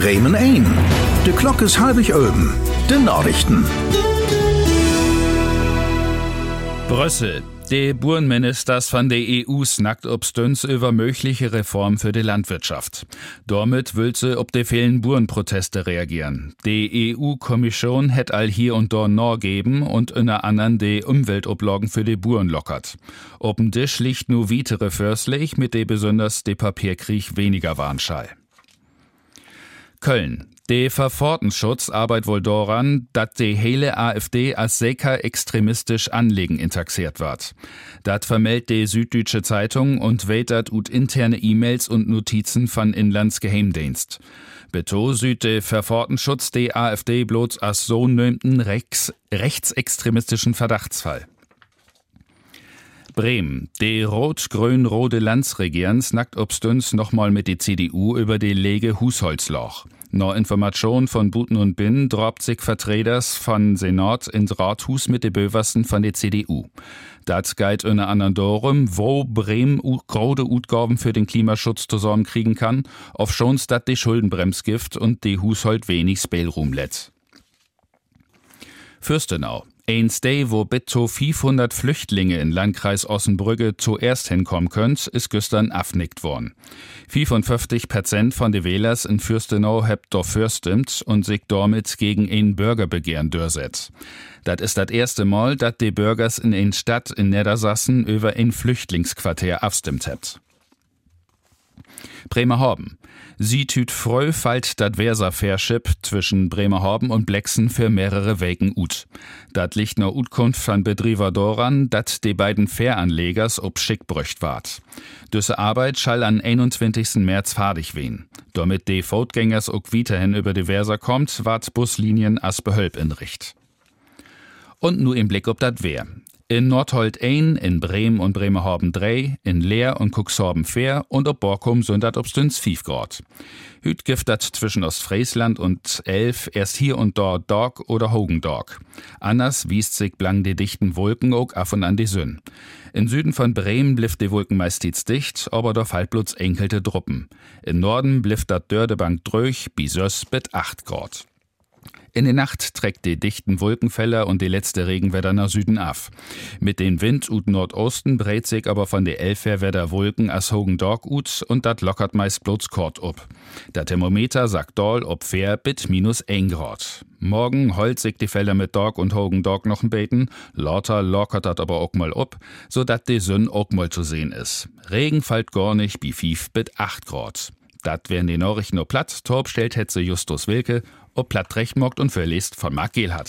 Bremen ein. De Glock is halbig öben. De Nachrichten. Brüssel. Die Burnministers von der EU snackt ob Stunts über mögliche Reform für die Landwirtschaft. Damit will sie ob die vielen Burenproteste reagieren. Die EU-Kommission hätt all hier und dort nor geben und unter anderem die Umweltoblagen für die Buren lockert. Oben Tisch liegt nur weitere Förslich, mit der besonders der Papierkrieg weniger Warnschall. Köln. De Verfortenschutz arbeit wohl daran, dat de hele AfD als Seker extremistisch Anlegen intaxiert wird. Dat vermeldet die Süddeutsche Zeitung und weitert ut interne E-Mails und Notizen von Inlandsgeheimdienst. Beto süd de Verfortenschutz de AfD bloß als so nömten rechts, rechtsextremistischen Verdachtsfall. Bremen. Die rot-grün-rote Landsregieren snackt obstüns nochmal mit die CDU über die Lege Husholzloch. No Information von Buten und Bin drobt sich Vertreters von Senat ins Rathus mit de Böversten von der CDU. Dat geit unter anderem wo Bremen grode Utgaben für den Klimaschutz zusammenkriegen kann, auf schon's dat die Schuldenbremsgift und die Hushold wenig Spielraum lässt. Fürstenau. Ein Stay, wo bis zu 500 Flüchtlinge in Landkreis Ossenbrügge zuerst hinkommen könnt, ist gestern abnickt worden. 55 Prozent von den Wählers in Fürstenau habt doch fürstimmt und sich damit gegen ein Bürgerbegehren durchsetzt. Das ist das erste Mal, dass die Bürgers in ein Stadt in Niedersassen über ein Flüchtlingsquartier abstimmt habt. Bremerhaven. Sie tüt freu falt dat Versa-Fährschip zwischen Bremerhaven und Blexen für mehrere Wegen ut. Dat liegt no Utkunft von Betrieber doran, dat de beiden Fähranlegers ob schick brücht ward. Düsse Arbeit schall an 21. März fadig wehen. Damit de Fotgängers ook weiterhin über de Versa kommt, ward Buslinien as Behölb in Richt. Und nu im Blick ob dat Wehr. In Nordhold 1, in Bremen und Bremerhaven 3, in Leer und Cuxhaven 4 und ob Borkum sind dat obstüns 5 Grad. Hüt gift dat zwischen Ostfriesland und Elf erst hier und dort Dog oder Hogendog. Anders wiest sich blang die dichten Wolken auch af und an die Sünn. In Süden von Bremen blifft die Wolken meistens dicht, aber fällt bloß enkelte Druppen. In Norden blifft dat Dördebank dröch, bisös mit 8 Grad. In der Nacht trägt die dichten Wolkenfeller und die letzte Regenwetter nach Süden af. Mit den Wind ut Nordosten breit sich aber von der Elferwetter Wolken as Hogen Dog ut und dat lockert meist bloß kort up. Der Thermometer sagt doll ob fair bit minus 1 Grad. Morgen holt sich die Felder mit Dog und Hogen Dog noch ein beten, lauter lockert dat aber auch mal up, so dat die Sünn auch mal zu sehen is. Regen fällt gar nicht, bi 5 bit 8 Grad. Dat wären die Nachrichten nur platt. Torb stellt Hetze Justus Wilke ob Plattrecht mockt und verliest von Mark Gehlhardt.